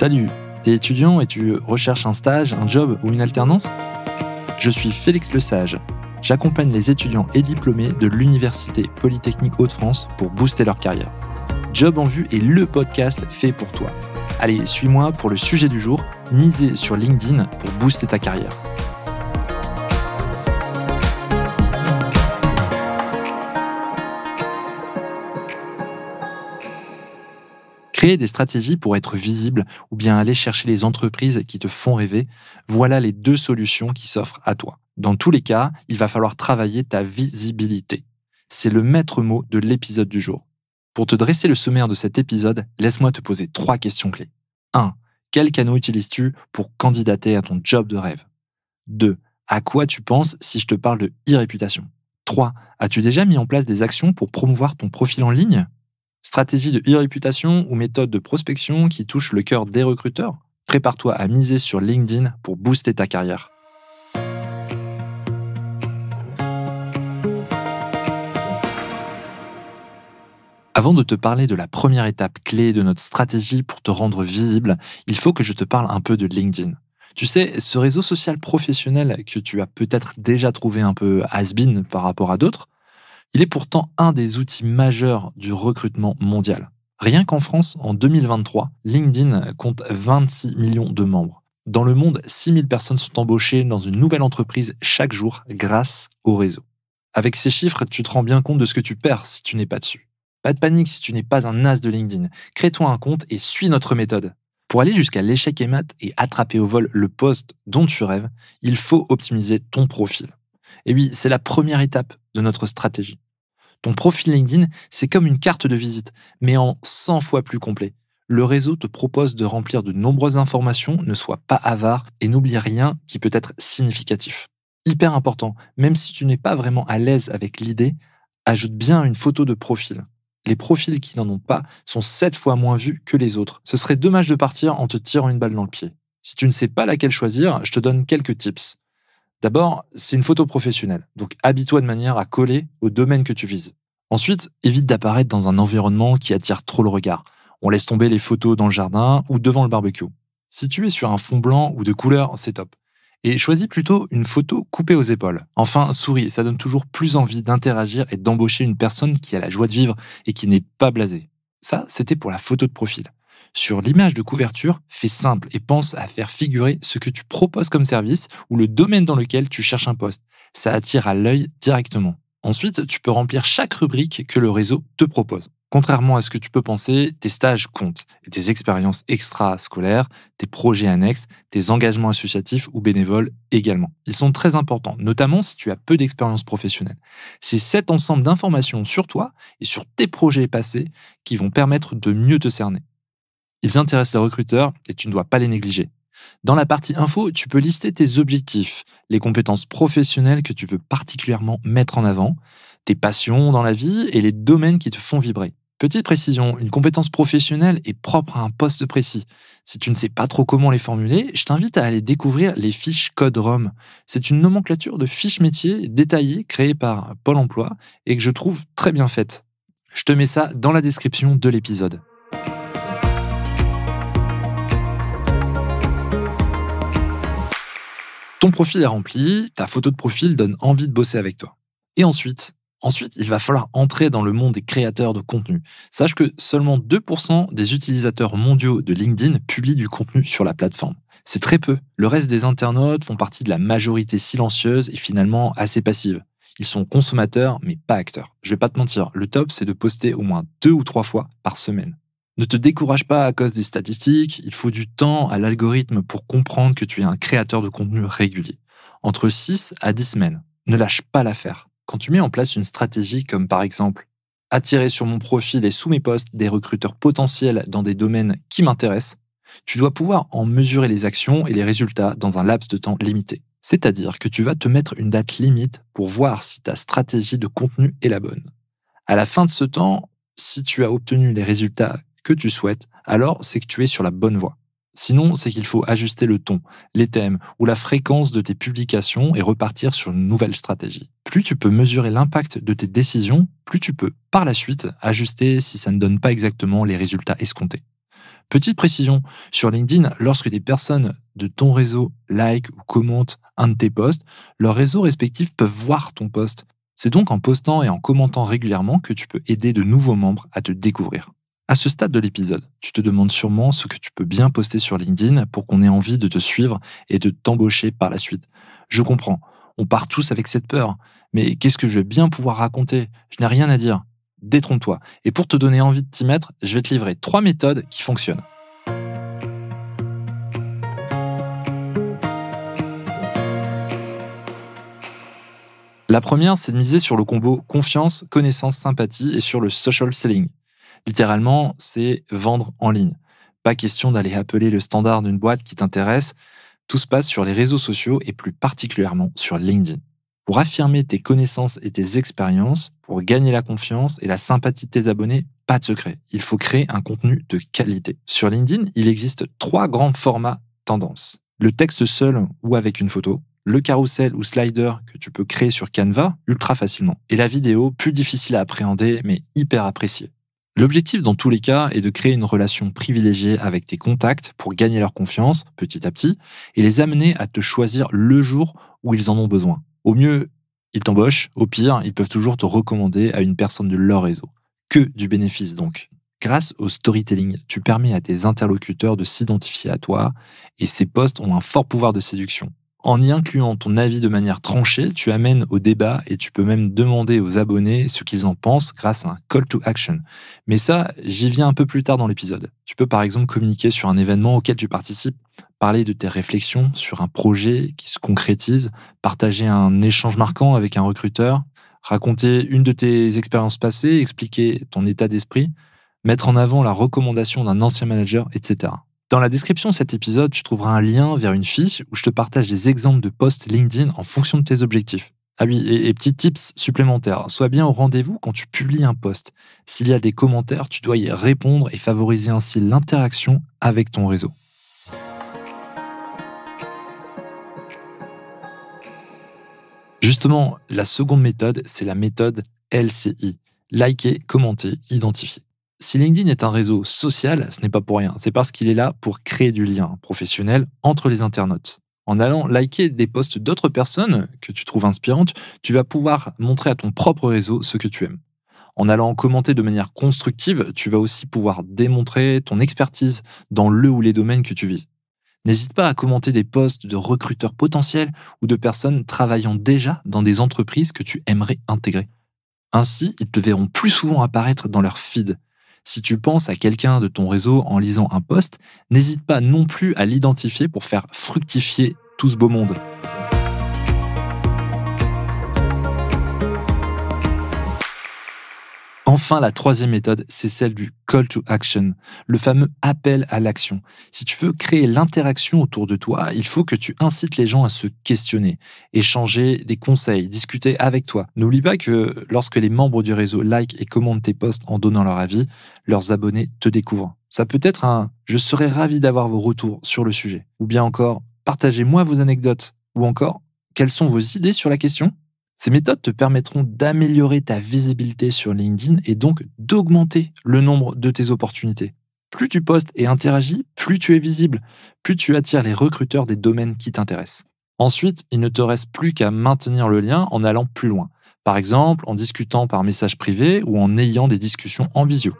Salut, t'es étudiant et tu recherches un stage, un job ou une alternance? Je suis Félix Lesage. J'accompagne les étudiants et diplômés de l'Université Polytechnique Hauts-de-France pour booster leur carrière. Job en vue est le podcast fait pour toi. Allez, suis-moi pour le sujet du jour, miser sur LinkedIn pour booster ta carrière. Créer des stratégies pour être visible ou bien aller chercher les entreprises qui te font rêver, voilà les deux solutions qui s'offrent à toi. Dans tous les cas, il va falloir travailler ta visibilité. C'est le maître mot de l'épisode du jour. Pour te dresser le sommaire de cet épisode, laisse-moi te poser trois questions clés. 1. Quel canot utilises-tu pour candidater à ton job de rêve? 2. À quoi tu penses si je te parle de e-réputation? 3. As-tu déjà mis en place des actions pour promouvoir ton profil en ligne? Stratégie de e-réputation ou méthode de prospection qui touche le cœur des recruteurs? Prépare-toi à miser sur LinkedIn pour booster ta carrière. Avant de te parler de la première étape clé de notre stratégie pour te rendre visible, il faut que je te parle un peu de LinkedIn. Tu sais, ce réseau social professionnel que tu as peut-être déjà trouvé un peu has-been par rapport à d'autres, il est pourtant un des outils majeurs du recrutement mondial. Rien qu'en France, en 2023, LinkedIn compte 26 millions de membres. Dans le monde, 6000 personnes sont embauchées dans une nouvelle entreprise chaque jour grâce au réseau. Avec ces chiffres, tu te rends bien compte de ce que tu perds si tu n'es pas dessus. Pas de panique si tu n'es pas un as de LinkedIn. Crée-toi un compte et suis notre méthode. Pour aller jusqu'à l'échec et mat et attraper au vol le poste dont tu rêves, il faut optimiser ton profil. Et oui, c'est la première étape de notre stratégie. Ton profil LinkedIn, c'est comme une carte de visite, mais en 100 fois plus complet. Le réseau te propose de remplir de nombreuses informations, ne sois pas avare et n'oublie rien qui peut être significatif. Hyper important, même si tu n'es pas vraiment à l'aise avec l'idée, ajoute bien une photo de profil. Les profils qui n'en ont pas sont 7 fois moins vus que les autres. Ce serait dommage de partir en te tirant une balle dans le pied. Si tu ne sais pas laquelle choisir, je te donne quelques tips. D'abord, c'est une photo professionnelle, donc habille-toi de manière à coller au domaine que tu vises. Ensuite, évite d'apparaître dans un environnement qui attire trop le regard. On laisse tomber les photos dans le jardin ou devant le barbecue. Si tu es sur un fond blanc ou de couleur, c'est top. Et choisis plutôt une photo coupée aux épaules. Enfin, souris, ça donne toujours plus envie d'interagir et d'embaucher une personne qui a la joie de vivre et qui n'est pas blasée. Ça, c'était pour la photo de profil. Sur l'image de couverture, fais simple et pense à faire figurer ce que tu proposes comme service ou le domaine dans lequel tu cherches un poste. Ça attire à l'œil directement. Ensuite, tu peux remplir chaque rubrique que le réseau te propose. Contrairement à ce que tu peux penser, tes stages comptent tes expériences extra-scolaires, tes projets annexes, tes engagements associatifs ou bénévoles également. Ils sont très importants, notamment si tu as peu d'expérience professionnelle. C'est cet ensemble d'informations sur toi et sur tes projets passés qui vont permettre de mieux te cerner. Ils intéressent les recruteurs et tu ne dois pas les négliger. Dans la partie info, tu peux lister tes objectifs, les compétences professionnelles que tu veux particulièrement mettre en avant, tes passions dans la vie et les domaines qui te font vibrer. Petite précision, une compétence professionnelle est propre à un poste précis. Si tu ne sais pas trop comment les formuler, je t'invite à aller découvrir les fiches Code ROM. C'est une nomenclature de fiches métiers détaillées créées par Pôle Emploi et que je trouve très bien faite. Je te mets ça dans la description de l'épisode. Ton profil est rempli, ta photo de profil donne envie de bosser avec toi. Et ensuite, ensuite, il va falloir entrer dans le monde des créateurs de contenu. Sache que seulement 2% des utilisateurs mondiaux de LinkedIn publient du contenu sur la plateforme. C'est très peu. Le reste des internautes font partie de la majorité silencieuse et finalement assez passive. Ils sont consommateurs, mais pas acteurs. Je vais pas te mentir, le top, c'est de poster au moins deux ou trois fois par semaine. Ne te décourage pas à cause des statistiques, il faut du temps à l'algorithme pour comprendre que tu es un créateur de contenu régulier. Entre 6 à 10 semaines. Ne lâche pas l'affaire. Quand tu mets en place une stratégie comme par exemple attirer sur mon profil et sous mes posts des recruteurs potentiels dans des domaines qui m'intéressent, tu dois pouvoir en mesurer les actions et les résultats dans un laps de temps limité. C'est-à-dire que tu vas te mettre une date limite pour voir si ta stratégie de contenu est la bonne. À la fin de ce temps, si tu as obtenu les résultats que tu souhaites, alors c'est que tu es sur la bonne voie. Sinon, c'est qu'il faut ajuster le ton, les thèmes ou la fréquence de tes publications et repartir sur une nouvelle stratégie. Plus tu peux mesurer l'impact de tes décisions, plus tu peux, par la suite, ajuster si ça ne donne pas exactement les résultats escomptés. Petite précision, sur LinkedIn, lorsque des personnes de ton réseau like ou commentent un de tes posts, leurs réseaux respectifs peuvent voir ton post. C'est donc en postant et en commentant régulièrement que tu peux aider de nouveaux membres à te découvrir. À ce stade de l'épisode, tu te demandes sûrement ce que tu peux bien poster sur LinkedIn pour qu'on ait envie de te suivre et de t'embaucher par la suite. Je comprends, on part tous avec cette peur, mais qu'est-ce que je vais bien pouvoir raconter? Je n'ai rien à dire détrompe-toi. Et pour te donner envie de t'y mettre, je vais te livrer trois méthodes qui fonctionnent. La première, c'est de miser sur le combo confiance, connaissance, sympathie et sur le social selling. Littéralement, c'est vendre en ligne. Pas question d'aller appeler le standard d'une boîte qui t'intéresse. Tout se passe sur les réseaux sociaux et plus particulièrement sur LinkedIn. Pour affirmer tes connaissances et tes expériences, pour gagner la confiance et la sympathie de tes abonnés, pas de secret. Il faut créer un contenu de qualité. Sur LinkedIn, il existe trois grands formats tendances. Le texte seul ou avec une photo, le carrousel ou slider que tu peux créer sur Canva ultra facilement, et la vidéo plus difficile à appréhender mais hyper appréciée. L'objectif dans tous les cas est de créer une relation privilégiée avec tes contacts pour gagner leur confiance petit à petit et les amener à te choisir le jour où ils en ont besoin. Au mieux, ils t'embauchent. Au pire, ils peuvent toujours te recommander à une personne de leur réseau. Que du bénéfice donc. Grâce au storytelling, tu permets à tes interlocuteurs de s'identifier à toi et ces posts ont un fort pouvoir de séduction. En y incluant ton avis de manière tranchée, tu amènes au débat et tu peux même demander aux abonnés ce qu'ils en pensent grâce à un call to action. Mais ça, j'y viens un peu plus tard dans l'épisode. Tu peux par exemple communiquer sur un événement auquel tu participes, parler de tes réflexions sur un projet qui se concrétise, partager un échange marquant avec un recruteur, raconter une de tes expériences passées, expliquer ton état d'esprit, mettre en avant la recommandation d'un ancien manager, etc. Dans la description de cet épisode, tu trouveras un lien vers une fiche où je te partage des exemples de posts LinkedIn en fonction de tes objectifs. Ah oui, et, et petits tips supplémentaires. Sois bien au rendez-vous quand tu publies un post. S'il y a des commentaires, tu dois y répondre et favoriser ainsi l'interaction avec ton réseau. Justement, la seconde méthode, c'est la méthode LCI. Liker, commenter, identifier. Si LinkedIn est un réseau social, ce n'est pas pour rien. C'est parce qu'il est là pour créer du lien professionnel entre les internautes. En allant liker des posts d'autres personnes que tu trouves inspirantes, tu vas pouvoir montrer à ton propre réseau ce que tu aimes. En allant commenter de manière constructive, tu vas aussi pouvoir démontrer ton expertise dans le ou les domaines que tu vises. N'hésite pas à commenter des posts de recruteurs potentiels ou de personnes travaillant déjà dans des entreprises que tu aimerais intégrer. Ainsi, ils te verront plus souvent apparaître dans leur feed si tu penses à quelqu'un de ton réseau en lisant un post, n'hésite pas non plus à l'identifier pour faire fructifier tout ce beau monde. Enfin, la troisième méthode, c'est celle du call to action, le fameux appel à l'action. Si tu veux créer l'interaction autour de toi, il faut que tu incites les gens à se questionner, échanger des conseils, discuter avec toi. N'oublie pas que lorsque les membres du réseau like et commentent tes posts en donnant leur avis, leurs abonnés te découvrent. Ça peut être un je serais ravi d'avoir vos retours sur le sujet, ou bien encore partagez-moi vos anecdotes, ou encore quelles sont vos idées sur la question? Ces méthodes te permettront d'améliorer ta visibilité sur LinkedIn et donc d'augmenter le nombre de tes opportunités. Plus tu postes et interagis, plus tu es visible, plus tu attires les recruteurs des domaines qui t'intéressent. Ensuite, il ne te reste plus qu'à maintenir le lien en allant plus loin. Par exemple, en discutant par message privé ou en ayant des discussions en visio.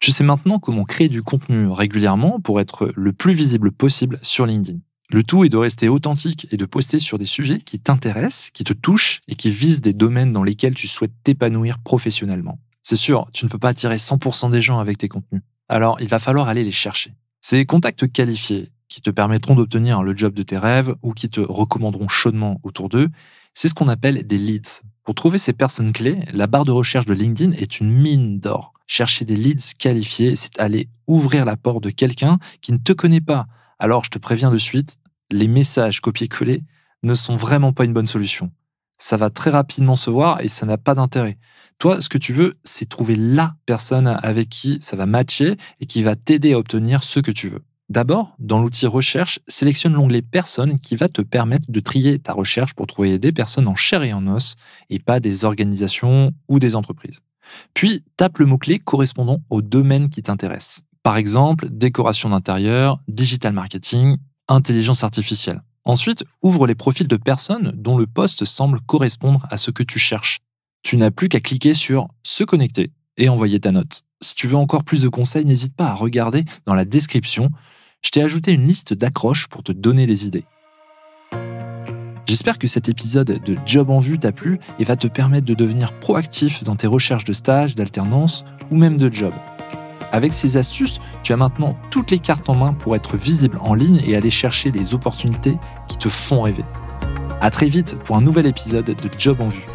Tu sais maintenant comment créer du contenu régulièrement pour être le plus visible possible sur LinkedIn. Le tout est de rester authentique et de poster sur des sujets qui t'intéressent, qui te touchent et qui visent des domaines dans lesquels tu souhaites t'épanouir professionnellement. C'est sûr, tu ne peux pas attirer 100% des gens avec tes contenus. Alors, il va falloir aller les chercher. Ces contacts qualifiés qui te permettront d'obtenir le job de tes rêves ou qui te recommanderont chaudement autour d'eux, c'est ce qu'on appelle des leads. Pour trouver ces personnes clés, la barre de recherche de LinkedIn est une mine d'or. Chercher des leads qualifiés, c'est aller ouvrir la porte de quelqu'un qui ne te connaît pas. Alors je te préviens de suite, les messages copier-coller ne sont vraiment pas une bonne solution. Ça va très rapidement se voir et ça n'a pas d'intérêt. Toi, ce que tu veux, c'est trouver la personne avec qui ça va matcher et qui va t'aider à obtenir ce que tu veux. D'abord, dans l'outil Recherche, sélectionne l'onglet Personnes qui va te permettre de trier ta recherche pour trouver des personnes en chair et en os et pas des organisations ou des entreprises. Puis, tape le mot-clé correspondant au domaine qui t'intéresse. Par exemple, décoration d'intérieur, digital marketing, intelligence artificielle. Ensuite, ouvre les profils de personnes dont le poste semble correspondre à ce que tu cherches. Tu n'as plus qu'à cliquer sur Se connecter et envoyer ta note. Si tu veux encore plus de conseils, n'hésite pas à regarder dans la description je t'ai ajouté une liste d'accroches pour te donner des idées. J'espère que cet épisode de Job en vue t'a plu et va te permettre de devenir proactif dans tes recherches de stage, d'alternance ou même de job. Avec ces astuces, tu as maintenant toutes les cartes en main pour être visible en ligne et aller chercher les opportunités qui te font rêver. À très vite pour un nouvel épisode de Job en vue.